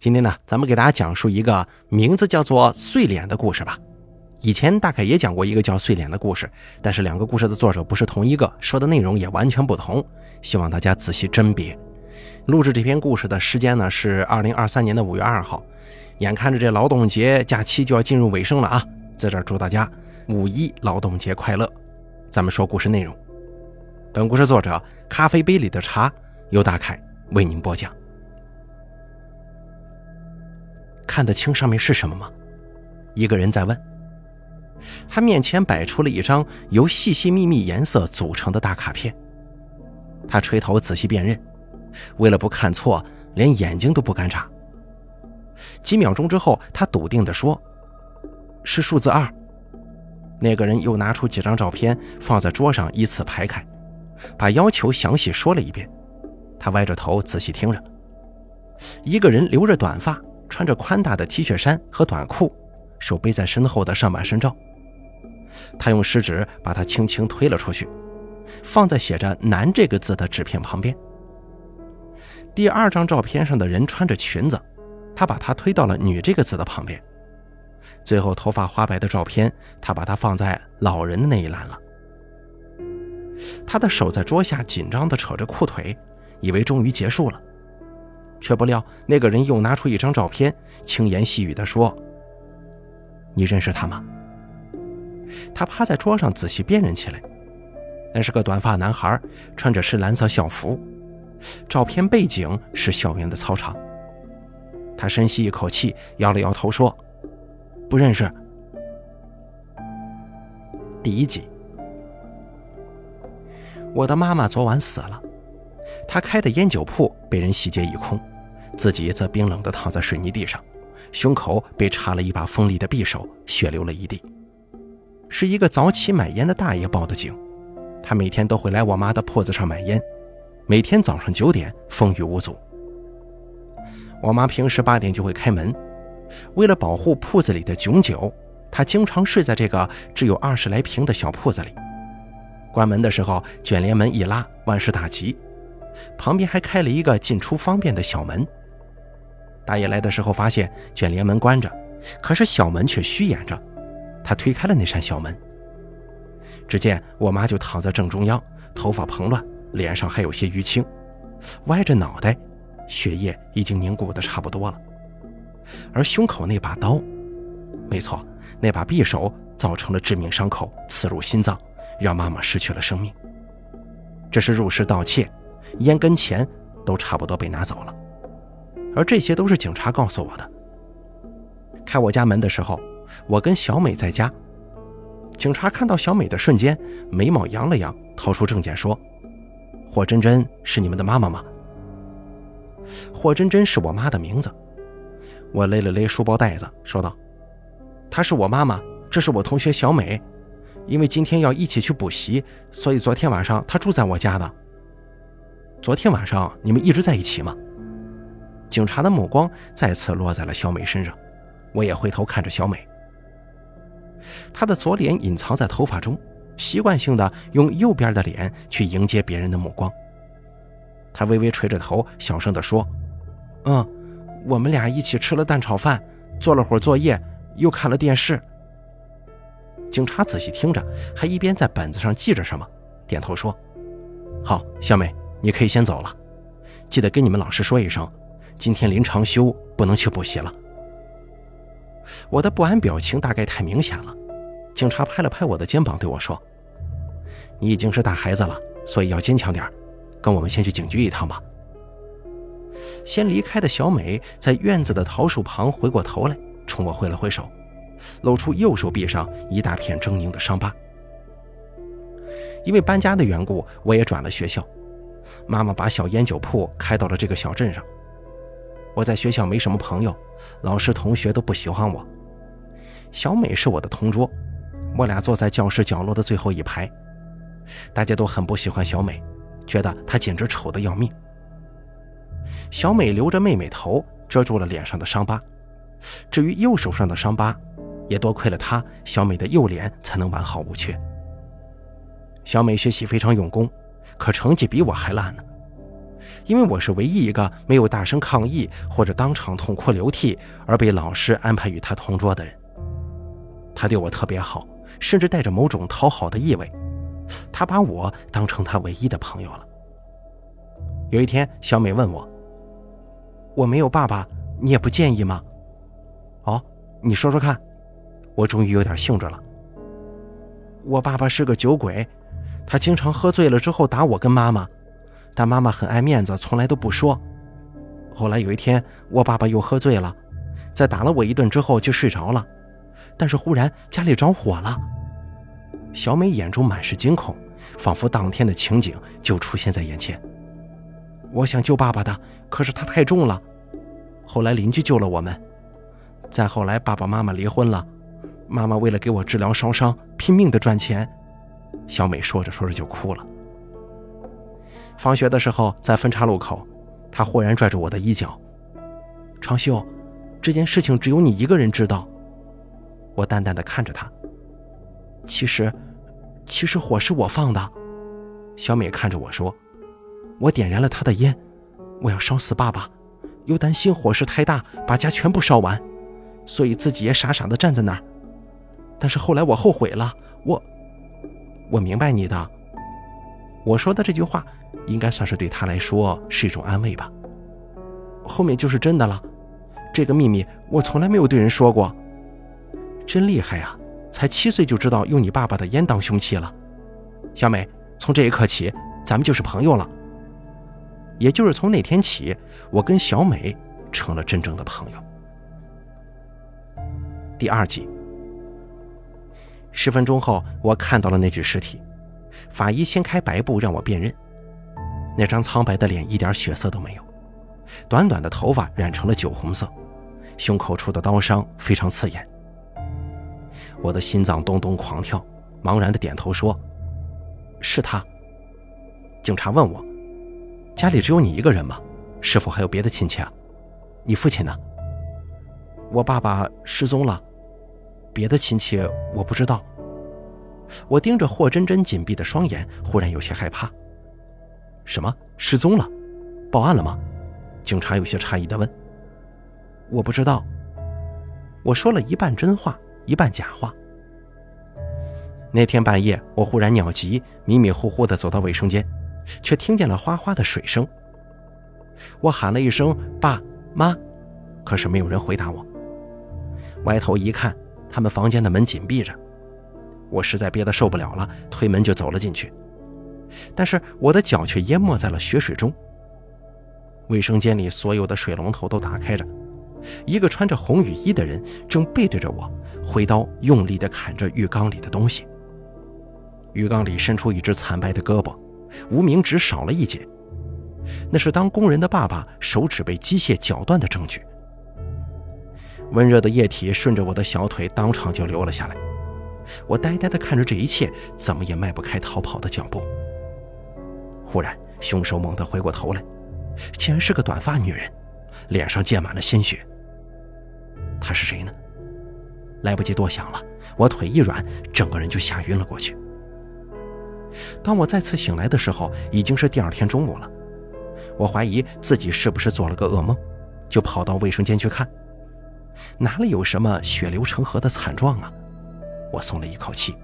今天呢，咱们给大家讲述一个名字叫做“碎脸”的故事吧。以前大概也讲过一个叫“碎脸”的故事，但是两个故事的作者不是同一个，说的内容也完全不同。希望大家仔细甄别。录制这篇故事的时间呢是二零二三年的五月二号，眼看着这劳动节假期就要进入尾声了啊，在这儿祝大家五一劳动节快乐。咱们说故事内容。本故事作者咖啡杯里的茶由大凯为您播讲。看得清上面是什么吗？一个人在问。他面前摆出了一张由细细密密颜色组成的大卡片。他垂头仔细辨认，为了不看错，连眼睛都不敢眨。几秒钟之后，他笃定地说：“是数字二。”那个人又拿出几张照片放在桌上，依次排开，把要求详细说了一遍。他歪着头仔细听着。一个人留着短发。穿着宽大的 T 恤衫和短裤，手背在身后的上半身照。他用食指把它轻轻推了出去，放在写着“男”这个字的纸片旁边。第二张照片上的人穿着裙子，他把它推到了“女”这个字的旁边。最后头发花白的照片，他把它放在老人的那一栏了。他的手在桌下紧张地扯着裤腿，以为终于结束了。却不料，那个人又拿出一张照片，轻言细语地说：“你认识他吗？”他趴在桌上仔细辨认起来，那是个短发男孩，穿着深蓝色校服。照片背景是校园的操场。他深吸一口气，摇了摇头说：“不认识。”第一集，我的妈妈昨晚死了，他开的烟酒铺被人洗劫一空。自己则冰冷地躺在水泥地上，胸口被插了一把锋利的匕首，血流了一地。是一个早起买烟的大爷报的警，他每天都会来我妈的铺子上买烟，每天早上九点风雨无阻。我妈平时八点就会开门，为了保护铺子里的囧酒，她经常睡在这个只有二十来平的小铺子里。关门的时候，卷帘门一拉，万事大吉，旁边还开了一个进出方便的小门。大爷来的时候，发现卷帘门关着，可是小门却虚掩着。他推开了那扇小门，只见我妈就躺在正中央，头发蓬乱，脸上还有些淤青，歪着脑袋，血液已经凝固的差不多了。而胸口那把刀，没错，那把匕首造成了致命伤口，刺入心脏，让妈妈失去了生命。这是入室盗窃，烟跟钱都差不多被拿走了。而这些都是警察告诉我的。开我家门的时候，我跟小美在家。警察看到小美的瞬间，眉毛扬了扬，掏出证件说：“霍真真是你们的妈妈吗？”霍真真是我妈的名字。我勒了勒书包带子，说道：“她是我妈妈，这是我同学小美。因为今天要一起去补习，所以昨天晚上她住在我家的。昨天晚上你们一直在一起吗？”警察的目光再次落在了小美身上，我也回头看着小美。她的左脸隐藏在头发中，习惯性的用右边的脸去迎接别人的目光。她微微垂着头，小声的说：“嗯，我们俩一起吃了蛋炒饭，做了会儿作业，又看了电视。”警察仔细听着，还一边在本子上记着什么，点头说：“好，小美，你可以先走了，记得跟你们老师说一声。”今天临长休，不能去补习了。我的不安表情大概太明显了。警察拍了拍我的肩膀，对我说：“你已经是大孩子了，所以要坚强点跟我们先去警局一趟吧。”先离开的小美在院子的桃树旁回过头来，冲我挥了挥手，露出右手臂上一大片狰狞的伤疤。因为搬家的缘故，我也转了学校。妈妈把小烟酒铺开到了这个小镇上。我在学校没什么朋友，老师同学都不喜欢我。小美是我的同桌，我俩坐在教室角落的最后一排，大家都很不喜欢小美，觉得她简直丑得要命。小美留着妹妹头，遮住了脸上的伤疤。至于右手上的伤疤，也多亏了她，小美的右脸才能完好无缺。小美学习非常用功，可成绩比我还烂呢。因为我是唯一一个没有大声抗议或者当场痛哭流涕而被老师安排与他同桌的人。他对我特别好，甚至带着某种讨好的意味。他把我当成他唯一的朋友了。有一天，小美问我：“我没有爸爸，你也不介意吗？”“哦，你说说看。”我终于有点兴致了。我爸爸是个酒鬼，他经常喝醉了之后打我跟妈妈，但妈妈很爱面子，从来都不说。后来有一天，我爸爸又喝醉了，在打了我一顿之后就睡着了，但是忽然家里着火了。小美眼中满是惊恐，仿佛当天的情景就出现在眼前。我想救爸爸的，可是他太重了。后来邻居救了我们。再后来，爸爸妈妈离婚了，妈妈为了给我治疗烧伤，拼命的赚钱。小美说着说着就哭了。放学的时候，在分岔路口，她忽然拽住我的衣角：“长秀，这件事情只有你一个人知道。”我淡淡的看着她。其实，其实火是我放的。小美看着我说：“我点燃了他的烟，我要烧死爸爸，又担心火势太大把家全部烧完，所以自己也傻傻的站在那儿。但是后来我后悔了，我……我明白你的。我说的这句话，应该算是对他来说是一种安慰吧。后面就是真的了，这个秘密我从来没有对人说过。真厉害呀！”才七岁就知道用你爸爸的烟当凶器了，小美，从这一刻起，咱们就是朋友了。也就是从那天起，我跟小美成了真正的朋友。第二集，十分钟后，我看到了那具尸体，法医掀开白布让我辨认，那张苍白的脸一点血色都没有，短短的头发染成了酒红色，胸口处的刀伤非常刺眼。我的心脏咚咚狂跳，茫然的点头说：“是他。”警察问我：“家里只有你一个人吗？是否还有别的亲戚啊？你父亲呢？”我爸爸失踪了，别的亲戚我不知道。我盯着霍真真紧闭的双眼，忽然有些害怕。什么？失踪了？报案了吗？警察有些诧异的问。我不知道。我说了一半真话。一半假话。那天半夜，我忽然尿急，迷迷糊糊地走到卫生间，却听见了哗哗的水声。我喊了一声“爸妈”，可是没有人回答我。歪头一看，他们房间的门紧闭着。我实在憋得受不了了，推门就走了进去，但是我的脚却淹没在了血水中。卫生间里所有的水龙头都打开着，一个穿着红雨衣的人正背对着我。挥刀用力地砍着浴缸里的东西，浴缸里伸出一只惨白的胳膊，无名指少了一截，那是当工人的爸爸手指被机械绞断的证据。温热的液体顺着我的小腿当场就流了下来，我呆呆地看着这一切，怎么也迈不开逃跑的脚步。忽然，凶手猛地回过头来，竟然是个短发女人，脸上溅满了鲜血。她是谁呢？来不及多想了，我腿一软，整个人就吓晕了过去。当我再次醒来的时候，已经是第二天中午了。我怀疑自己是不是做了个噩梦，就跑到卫生间去看，哪里有什么血流成河的惨状啊？我松了一口气。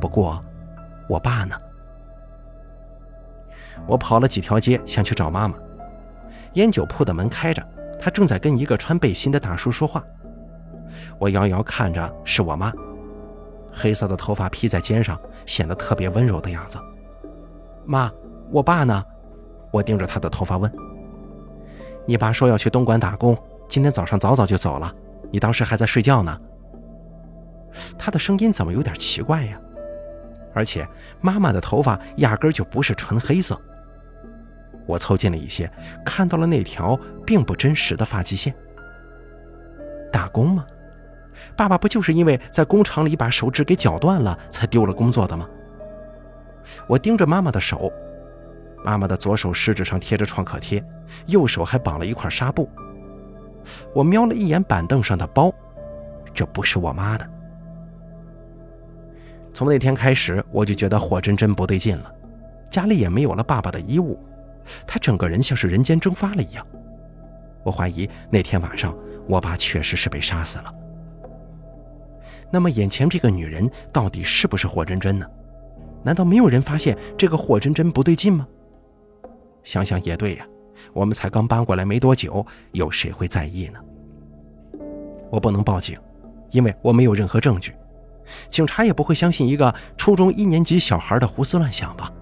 不过，我爸呢？我跑了几条街，想去找妈妈。烟酒铺的门开着，他正在跟一个穿背心的大叔说话。我遥遥看着，是我妈，黑色的头发披在肩上，显得特别温柔的样子。妈，我爸呢？我盯着他的头发问。你爸说要去东莞打工，今天早上早早就走了。你当时还在睡觉呢。他的声音怎么有点奇怪呀？而且妈妈的头发压根就不是纯黑色。我凑近了一些，看到了那条并不真实的发际线。打工吗？爸爸不就是因为在工厂里把手指给绞断了，才丢了工作的吗？我盯着妈妈的手，妈妈的左手食指上贴着创可贴，右手还绑了一块纱布。我瞄了一眼板凳上的包，这不是我妈的。从那天开始，我就觉得霍真真不对劲了，家里也没有了爸爸的衣物，他整个人像是人间蒸发了一样。我怀疑那天晚上我爸确实是被杀死了。那么眼前这个女人到底是不是霍真真呢？难道没有人发现这个霍真真不对劲吗？想想也对呀，我们才刚搬过来没多久，有谁会在意呢？我不能报警，因为我没有任何证据，警察也不会相信一个初中一年级小孩的胡思乱想吧。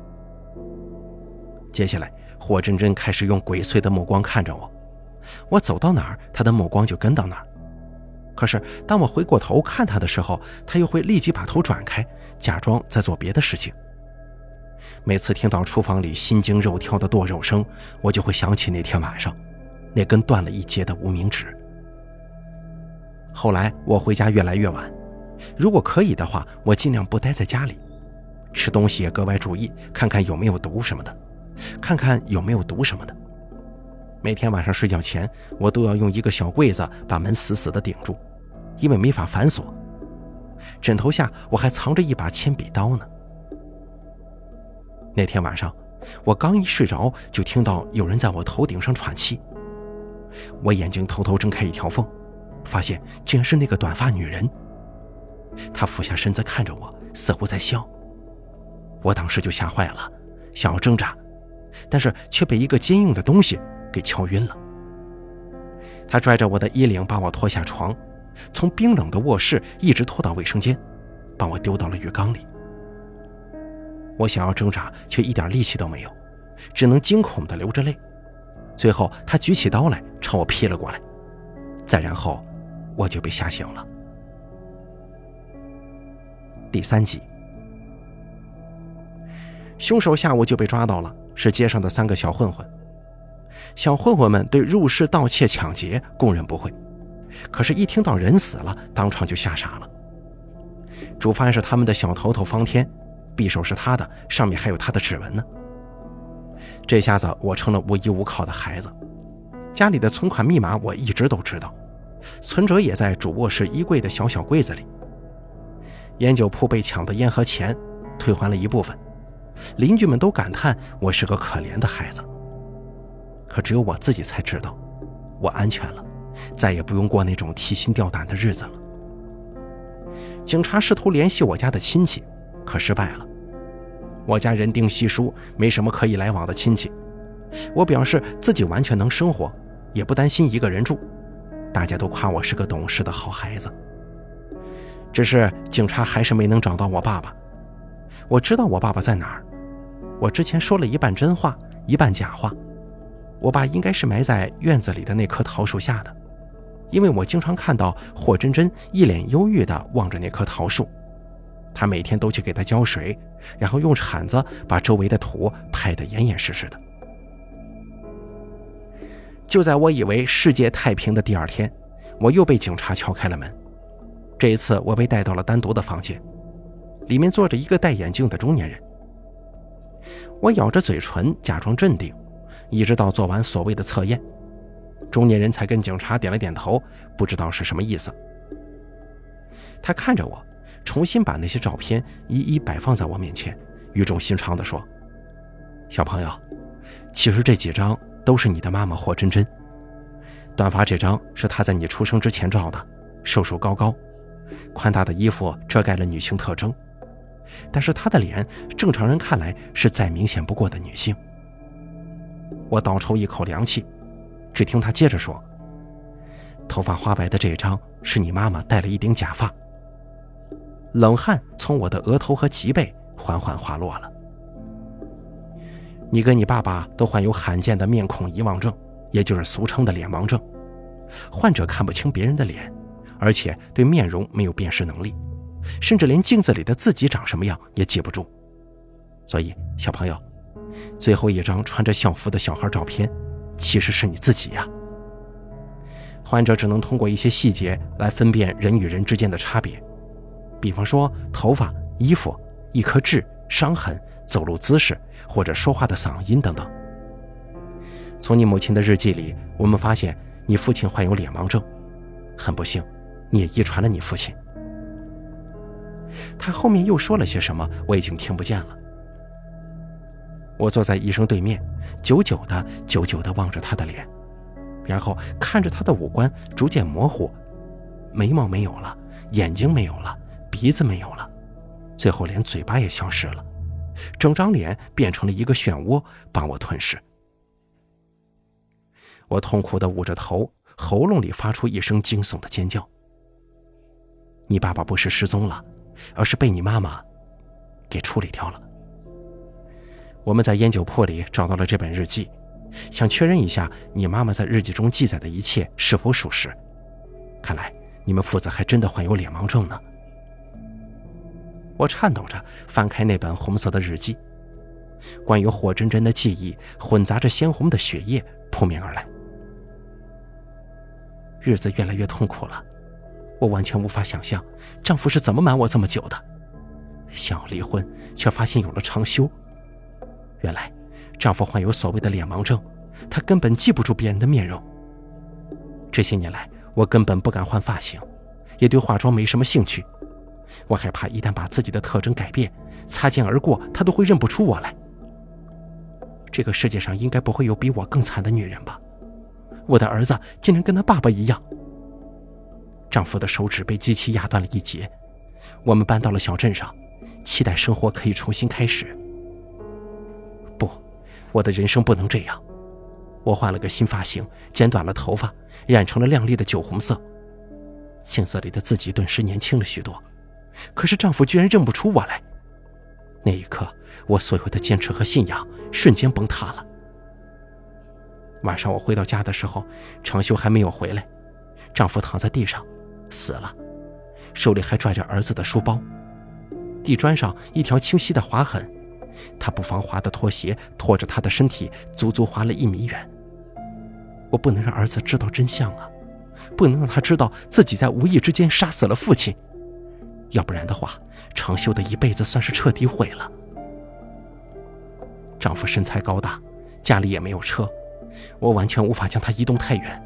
接下来，霍真真开始用鬼祟的目光看着我，我走到哪儿，她的目光就跟到哪儿。可是当我回过头看她的时候，她又会立即把头转开，假装在做别的事情。每次听到厨房里心惊肉跳的剁肉声，我就会想起那天晚上，那根断了一截的无名指。后来我回家越来越晚，如果可以的话，我尽量不待在家里，吃东西也格外注意，看看有没有毒什么的，看看有没有毒什么的。每天晚上睡觉前，我都要用一个小柜子把门死死地顶住，因为没法反锁。枕头下我还藏着一把铅笔刀呢。那天晚上，我刚一睡着，就听到有人在我头顶上喘气。我眼睛偷偷睁开一条缝，发现竟然是那个短发女人。她俯下身子看着我，似乎在笑。我当时就吓坏了，想要挣扎，但是却被一个坚硬的东西给敲晕了。她拽着我的衣领，把我拖下床，从冰冷的卧室一直拖到卫生间，把我丢到了浴缸里。我想要挣扎，却一点力气都没有，只能惊恐地流着泪。最后，他举起刀来朝我劈了过来，再然后，我就被吓醒了。第三集，凶手下午就被抓到了，是街上的三个小混混。小混混们对入室盗窃、抢劫供认不讳，可是，一听到人死了，当场就吓傻了。主犯是他们的小头头方天。匕首是他的，上面还有他的指纹呢。这下子我成了无依无靠的孩子，家里的存款密码我一直都知道，存折也在主卧室衣柜的小小柜子里。烟酒铺被抢的烟和钱，退还了一部分，邻居们都感叹我是个可怜的孩子。可只有我自己才知道，我安全了，再也不用过那种提心吊胆的日子了。警察试图联系我家的亲戚，可失败了。我家人丁稀疏，没什么可以来往的亲戚。我表示自己完全能生活，也不担心一个人住。大家都夸我是个懂事的好孩子。只是警察还是没能找到我爸爸。我知道我爸爸在哪儿。我之前说了一半真话，一半假话。我爸应该是埋在院子里的那棵桃树下的，因为我经常看到霍真真一脸忧郁地望着那棵桃树。他每天都去给他浇水，然后用铲子把周围的土拍得严严实实的。就在我以为世界太平的第二天，我又被警察敲开了门。这一次，我被带到了单独的房间，里面坐着一个戴眼镜的中年人。我咬着嘴唇，假装镇定，一直到做完所谓的测验，中年人才跟警察点了点头，不知道是什么意思。他看着我。重新把那些照片一一摆放在我面前，语重心长地说：“小朋友，其实这几张都是你的妈妈霍真真。短发这张是她在你出生之前照的，瘦瘦高高，宽大的衣服遮盖了女性特征，但是她的脸，正常人看来是再明显不过的女性。”我倒抽一口凉气，只听他接着说：“头发花白的这张是你妈妈戴了一顶假发。”冷汗从我的额头和脊背缓缓滑落了。你跟你爸爸都患有罕见的面孔遗忘症，也就是俗称的脸盲症。患者看不清别人的脸，而且对面容没有辨识能力，甚至连镜子里的自己长什么样也记不住。所以，小朋友，最后一张穿着校服的小孩照片，其实是你自己呀。患者只能通过一些细节来分辨人与人之间的差别。比方说，头发、衣服、一颗痣、伤痕、走路姿势或者说话的嗓音等等。从你母亲的日记里，我们发现你父亲患有脸盲症，很不幸，你也遗传了你父亲。他后面又说了些什么，我已经听不见了。我坐在医生对面，久久的、久久的望着他的脸，然后看着他的五官逐渐模糊，眉毛没有了，眼睛没有了，鼻子没有了，最后连嘴巴也消失了，整张脸变成了一个漩涡，把我吞噬。我痛苦的捂着头，喉咙里发出一声惊悚的尖叫。你爸爸不是失踪了，而是被你妈妈给处理掉了。我们在烟酒铺里找到了这本日记，想确认一下你妈妈在日记中记载的一切是否属实。看来你们父子还真的患有脸盲症呢。我颤抖着翻开那本红色的日记，关于火真真的记忆混杂着鲜红的血液扑面而来。日子越来越痛苦了，我完全无法想象丈夫是怎么瞒我这么久的，想要离婚却发现有了长休。原来，丈夫患有所谓的脸盲症，他根本记不住别人的面容。这些年来，我根本不敢换发型，也对化妆没什么兴趣。我害怕一旦把自己的特征改变，擦肩而过，他都会认不出我来。这个世界上应该不会有比我更惨的女人吧？我的儿子竟然跟他爸爸一样。丈夫的手指被机器压断了一截。我们搬到了小镇上，期待生活可以重新开始。不我的人生不能这样。我换了个新发型，剪短了头发，染成了亮丽的酒红色。镜子里的自己顿时年轻了许多。可是丈夫居然认不出我来。那一刻，我所有的坚持和信仰瞬间崩塌了。晚上我回到家的时候，长修还没有回来。丈夫躺在地上，死了，手里还拽着儿子的书包。地砖上一条清晰的划痕。他不防滑的拖鞋拖着他的身体，足足滑了一米远。我不能让儿子知道真相啊，不能让他知道自己在无意之间杀死了父亲，要不然的话，长修的一辈子算是彻底毁了。丈夫身材高大，家里也没有车，我完全无法将他移动太远。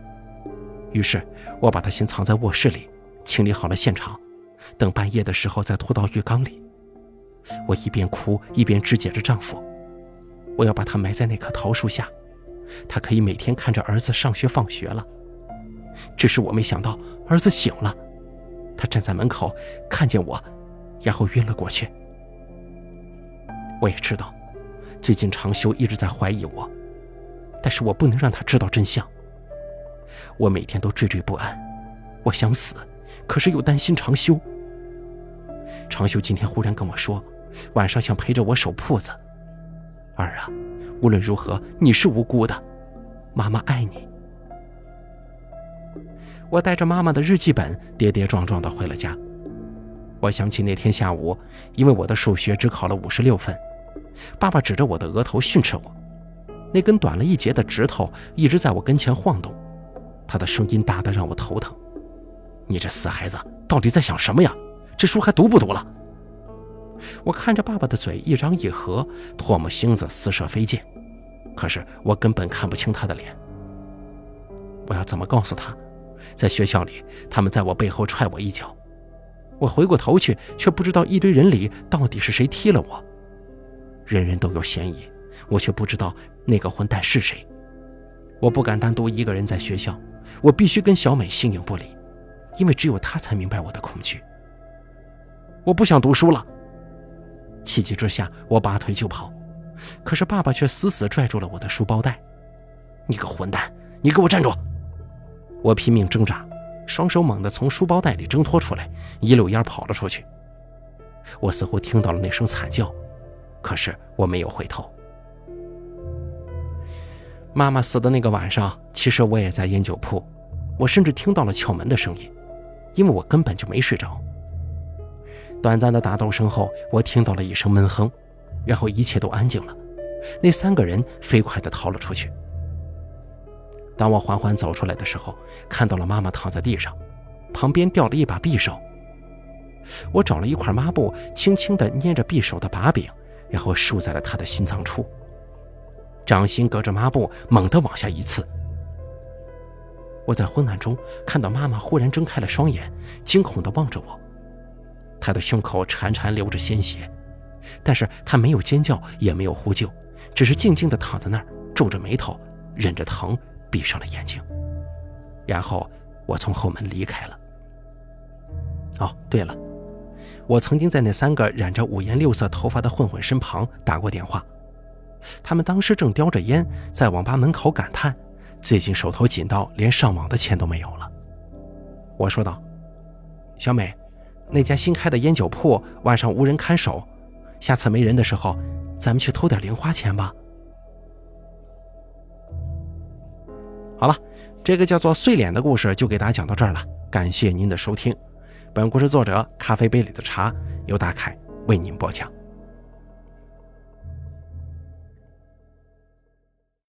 于是，我把他先藏在卧室里，清理好了现场，等半夜的时候再拖到浴缸里。我一边哭一边肢解着丈夫，我要把他埋在那棵桃树下，他可以每天看着儿子上学放学了。只是我没想到儿子醒了，他站在门口看见我，然后晕了过去。我也知道，最近长修一直在怀疑我，但是我不能让他知道真相。我每天都惴惴不安，我想死，可是又担心长修。长修今天忽然跟我说。晚上想陪着我守铺子，儿啊，无论如何你是无辜的，妈妈爱你。我带着妈妈的日记本，跌跌撞撞的回了家。我想起那天下午，因为我的数学只考了五十六分，爸爸指着我的额头训斥我，那根短了一截的指头一直在我跟前晃动，他的声音大得让我头疼。你这死孩子，到底在想什么呀？这书还读不读了？我看着爸爸的嘴一张一合，唾沫星子四射飞溅，可是我根本看不清他的脸。我要怎么告诉他？在学校里，他们在我背后踹我一脚，我回过头去，却不知道一堆人里到底是谁踢了我。人人都有嫌疑，我却不知道那个混蛋是谁。我不敢单独一个人在学校，我必须跟小美形影不离，因为只有她才明白我的恐惧。我不想读书了。气急之下，我拔腿就跑，可是爸爸却死死拽住了我的书包带。“你个混蛋，你给我站住！”我拼命挣扎，双手猛地从书包袋里挣脱出来，一溜烟跑了出去。我似乎听到了那声惨叫，可是我没有回头。妈妈死的那个晚上，其实我也在烟酒铺，我甚至听到了敲门的声音，因为我根本就没睡着。短暂的打斗声后，我听到了一声闷哼，然后一切都安静了。那三个人飞快地逃了出去。当我缓缓走出来的时候，看到了妈妈躺在地上，旁边掉了一把匕首。我找了一块抹布，轻轻地捏着匕首的把柄，然后竖在了她的心脏处。掌心隔着抹布，猛地往下一刺。我在昏暗中看到妈妈忽然睁开了双眼，惊恐地望着我。她的胸口潺潺流着鲜血，但是她没有尖叫，也没有呼救，只是静静地躺在那儿，皱着眉头，忍着疼，闭上了眼睛。然后我从后门离开了。哦，对了，我曾经在那三个染着五颜六色头发的混混身旁打过电话，他们当时正叼着烟在网吧门口感叹，最近手头紧到连上网的钱都没有了。我说道：“小美，那家新开的烟酒铺晚上无人看守，下次没人的时候，咱们去偷点零花钱吧。”好了，这个叫做“碎脸”的故事就给大家讲到这儿了，感谢您的收听。本故事作者咖啡杯里的茶由大凯为您播讲。